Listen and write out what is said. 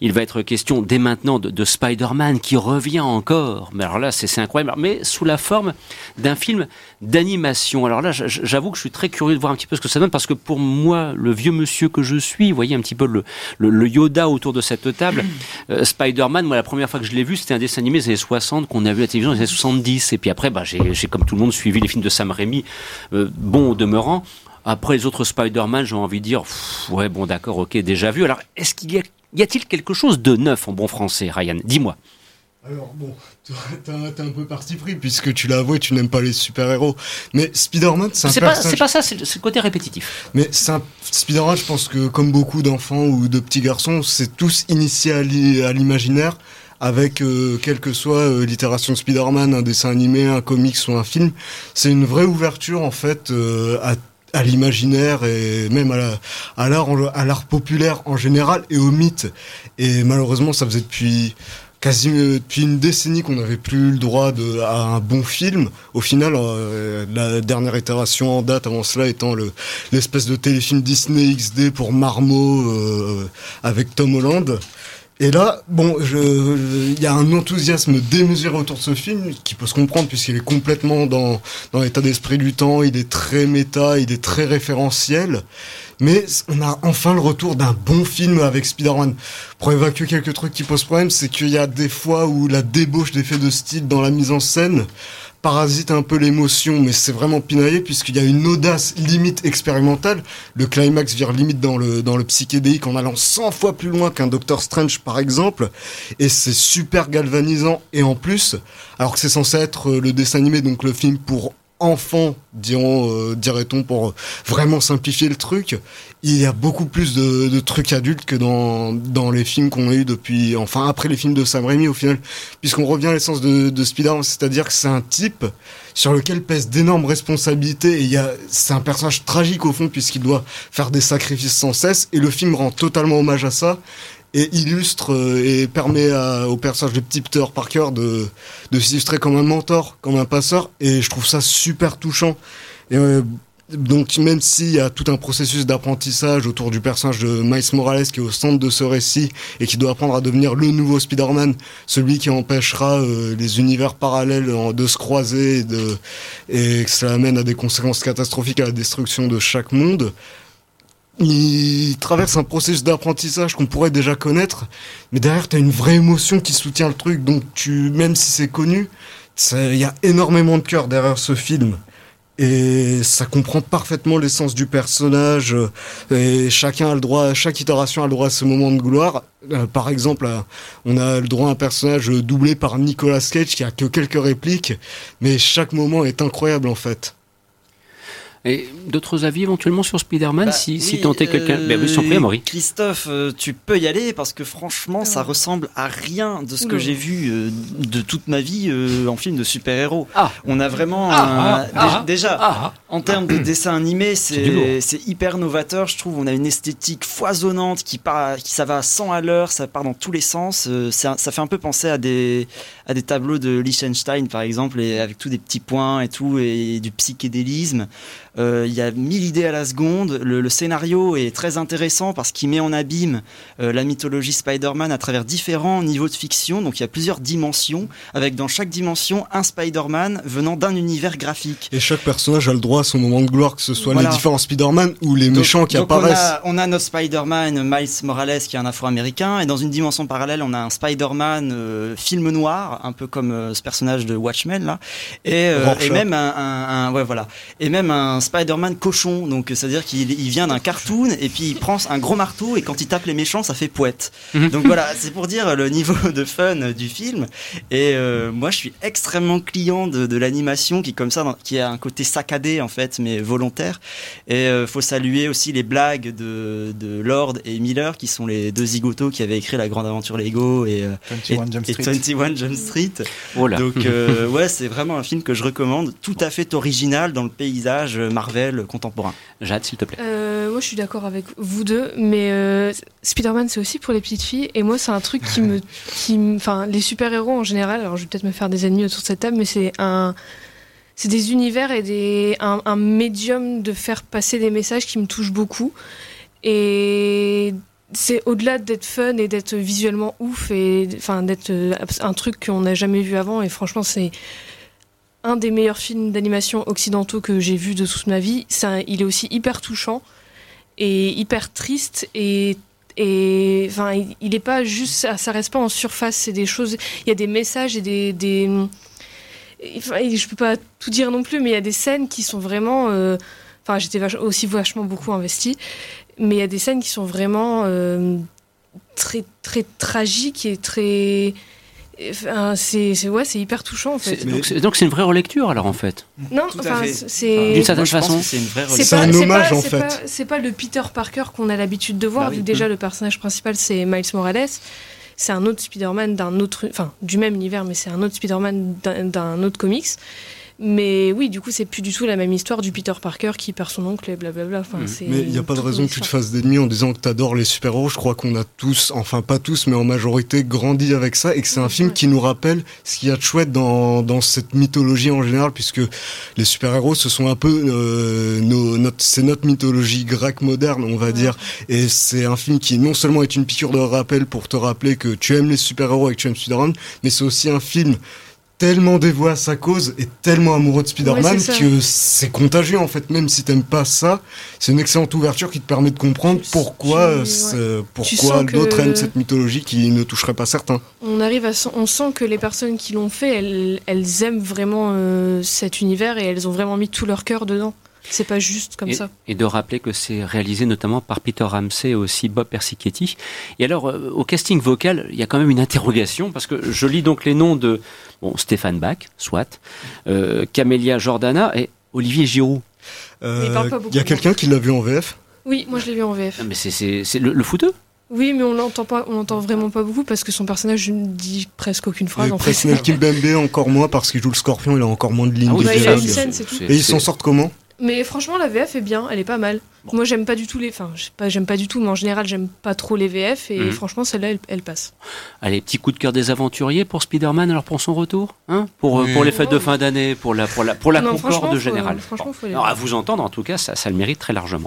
Il va être question dès maintenant de, Spider-Man qui revient encore. Mais alors là, c'est incroyable. Mais sous la forme d'un film d'animation. Alors là, j'avoue que je suis très curieux de voir un petit peu ce que ça donne parce que pour moi, le vieux monsieur que je suis, vous voyez un petit peu le, Yoda autour de cette table, euh, Spider-Man, moi la première fois que je l'ai vu, c'était un dessin animé des années 60 qu'on a vu à la télévision les années 70. Et puis après, bah, j'ai comme tout le monde suivi les films de Sam Raimi, euh, bon au demeurant. Après les autres Spider-Man, j'ai envie de dire, ouais, bon, d'accord, ok, déjà vu. Alors, est-ce qu'il y a y a-t-il quelque chose de neuf en bon français, Ryan? Dis-moi. Alors bon, t'es un peu parti pris puisque tu l'as avoué, tu n'aimes pas les super-héros. Mais Spider-Man, c'est un C'est pas ça, c'est le côté répétitif. Mais un... Spider-Man, je pense que comme beaucoup d'enfants ou de petits garçons, c'est tous initiés à l'imaginaire avec euh, quelle que soit euh, l'itération de Spider-Man, un dessin animé, un comics ou un film. C'est une vraie ouverture en fait euh, à à l'imaginaire et même à l'art à l'art populaire en général et au mythe et malheureusement ça faisait depuis quasi depuis une décennie qu'on n'avait plus le droit de, à un bon film. Au final, euh, la dernière itération en date avant cela étant le l'espèce de téléfilm Disney XD pour Marmot euh, avec Tom Holland. Et là, bon, il y a un enthousiasme démesuré autour de ce film qui peut se comprendre puisqu'il est complètement dans, dans l'état d'esprit du temps, il est très méta, il est très référentiel. Mais on a enfin le retour d'un bon film avec Spider-Man. Pour évacuer quelques trucs qui posent problème, c'est qu'il y a des fois où la débauche d'effets de style dans la mise en scène parasite un peu l'émotion, mais c'est vraiment pinaillé puisqu'il y a une audace limite expérimentale. Le climax vire limite dans le, dans le psychédélique en allant 100 fois plus loin qu'un Doctor Strange par exemple. Et c'est super galvanisant. Et en plus, alors que c'est censé être le dessin animé, donc le film pour enfant, diront, euh, dirait-on, pour vraiment simplifier le truc. Il y a beaucoup plus de, trucs adultes que dans, dans les films qu'on a eu depuis, enfin après les films de Sam Raimi au final, puisqu'on revient à l'essence de, de Spider-Man, c'est-à-dire que c'est un type sur lequel pèsent d'énormes responsabilités et il y a, c'est un personnage tragique au fond puisqu'il doit faire des sacrifices sans cesse et le film rend totalement hommage à ça et illustre euh, et permet au personnage de petit Peter Parker de, de s'illustrer comme un mentor, comme un passeur, et je trouve ça super touchant. Euh, donc même s'il y a tout un processus d'apprentissage autour du personnage de Miles Morales qui est au centre de ce récit et qui doit apprendre à devenir le nouveau Spider-Man, celui qui empêchera euh, les univers parallèles de se croiser et que cela amène à des conséquences catastrophiques à la destruction de chaque monde, il traverse un processus d'apprentissage qu'on pourrait déjà connaître, mais derrière, tu as une vraie émotion qui soutient le truc. Donc, tu, même si c'est connu, il y a énormément de cœur derrière ce film. Et ça comprend parfaitement l'essence du personnage. Et chacun a le droit, chaque itération a le droit à ce moment de gloire. Euh, par exemple, on a le droit à un personnage doublé par Nicolas Cage qui a que quelques répliques, mais chaque moment est incroyable en fait. Et d'autres avis éventuellement sur Spider-Man bah, si, si tentait quelqu'un ben, euh, Christophe, euh, tu peux y aller parce que franchement, ça ressemble à rien de ce que j'ai vu euh, de toute ma vie en film de super-héros. Ah. On a vraiment. Ah, ah, déjà, en termes de dessin animé, c'est hyper novateur. Je trouve on a une esthétique foisonnante qui, part, qui ça va à 100 à l'heure, ça part dans tous les sens. ça, ça fait un peu penser à des, à des tableaux de Liechtenstein par exemple, et avec tous des petits points et tout, et du psychédélisme. Euh, il y a mille idées à la seconde. Le, scénario est très intéressant parce qu'il met en abîme euh, la mythologie Spider-Man à travers différents niveaux de fiction. Donc il y a plusieurs dimensions, avec dans chaque dimension un Spider-Man venant d'un univers graphique. Et chaque personnage a le droit à son moment de gloire, que ce soit les différents Spider-Man ou les méchants qui apparaissent. On a, notre Spider-Man, Miles Morales, qui est un Afro-Américain, et dans une dimension parallèle, on a un Spider-Man euh, film noir, un peu comme ce personnage de Watchmen là, et, et même un, un, ouais voilà, et même un Spider-Man cochon, donc c'est-à-dire qu'il vient d'un cartoon et puis il prend un gros marteau et quand il tape les méchants, ça fait poète. Mhm. donc voilà, c'est pour dire le niveau de fun du film. Et euh, moi, je suis extrêmement client de, l'animation qui comme ça, qui a un côté saccadé en fait, mais volontaire. Et euh, faut saluer aussi les blagues de, Lord et Miller, qui sont les deux zigotos qui avaient écrit La Grande Aventure Lego et, 21 euh, Jump Street. 21 Jump Street. Donc ouais, c'est vraiment un film que je recommande, tout à fait original dans le paysage Marvel contemporain. Jade, s'il te plaît. Euh, moi, je suis d'accord avec vous deux, mais euh, Spider-Man, c'est aussi pour les petites filles. Et moi, c'est un truc qui me. Qui, enfin, les super-héros en général, alors je vais peut-être me faire des ennemis autour de cette table, mais c'est un. C'est des univers et des, un, un médium de faire passer des messages qui me touchent beaucoup. Et c'est au-delà d'être fun et d'être visuellement ouf et enfin d'être un truc qu'on n'a jamais vu avant et franchement c'est un des meilleurs films d'animation occidentaux que j'ai vu de toute ma vie. il est aussi hyper touchant et hyper triste et enfin il n'est pas juste ça, reste pas en surface c'est des choses il y a des messages et des, des enfin, je peux pas tout dire non plus mais il y a des scènes qui sont vraiment euh, enfin j'étais aussi vachement beaucoup investi mais il y a des scènes qui sont vraiment euh, très très tragiques et très c'est ouais, c'est hyper touchant en fait. Donc c'est une vraie relecture alors en fait. Non, enfin c'est d'une certaine façon. C'est un hommage en fait. C'est pas le Peter Parker qu'on a l'habitude de voir. Bah vu déjà le personnage principal c'est Miles Morales. C'est un autre Spider-Man d'un autre, enfin du même univers, mais c'est un autre Spider-Man d'un autre comics. Mais oui, du coup, c'est plus du tout la même histoire du Peter Parker qui perd son oncle et blablabla. Enfin, mmh. Mais il n'y a pas de raison que tu te fasses d'ennemis en disant que tu adores les super-héros. Je crois qu'on a tous, enfin pas tous, mais en majorité, grandi avec ça et que c'est un film qui nous rappelle ce qu'il y a de chouette dans, dans cette mythologie en général, puisque les super-héros, ce sont un peu euh, nos, notre, c'est notre mythologie grecque moderne, on va dire. Et c'est un film qui non seulement est une piqûre de rappel pour te rappeler que tu aimes les super-héros et que tu aimes Spider-Man, mais c'est aussi un film tellement dévoué à sa cause et tellement amoureux de Spider-Man que c'est contagieux en fait. Même si t'aimes pas ça, c'est une excellente ouverture qui te permet de comprendre pourquoi, pourquoi d'autres aiment cette mythologie qui ne toucherait pas certains. On arrive à, on sent que les personnes qui l'ont fait, elles, elles aiment vraiment euh, cet univers et elles ont vraiment mis tout leur cœur dedans. C'est pas juste comme ça. Et de rappeler que c'est réalisé notamment par Peter Ramsey et aussi Bob Persichetti. Et alors, euh, au casting vocal, il y a quand même une interrogation, parce que je lis donc les noms de bon, Stéphane Bach, soit, euh, Camélia Jordana et Olivier Giroud. Euh, il y a quelqu'un qui l'a vu en VF Oui, moi je l'ai vu en VF. Ah, mais c'est le, le footeux oui, mais on l'entend pas, on l'entend vraiment pas beaucoup parce que son personnage ne dit presque aucune phrase. Et en. Kimbembe encore moins parce qu'il joue le Scorpion, il a encore moins de lignes. Ah il a une scène, c'est tout. Et ils s'en sortent comment? Mais franchement, la VF est bien, elle est pas mal. Moi, j'aime pas du tout les. Enfin, pas, j'aime pas du tout, mais en général, j'aime pas trop les VF et mhm. franchement, celle-là, elle, passe. Allez, petit coup de cœur des aventuriers pour Spider-Man, alors pour son retour hein pour, euh, pour les fêtes de fin d'année, pour la, pour la, pour la concorde générale. Franchement, faut alors, à vous entendre, en tout cas, ça, ça le mérite très largement.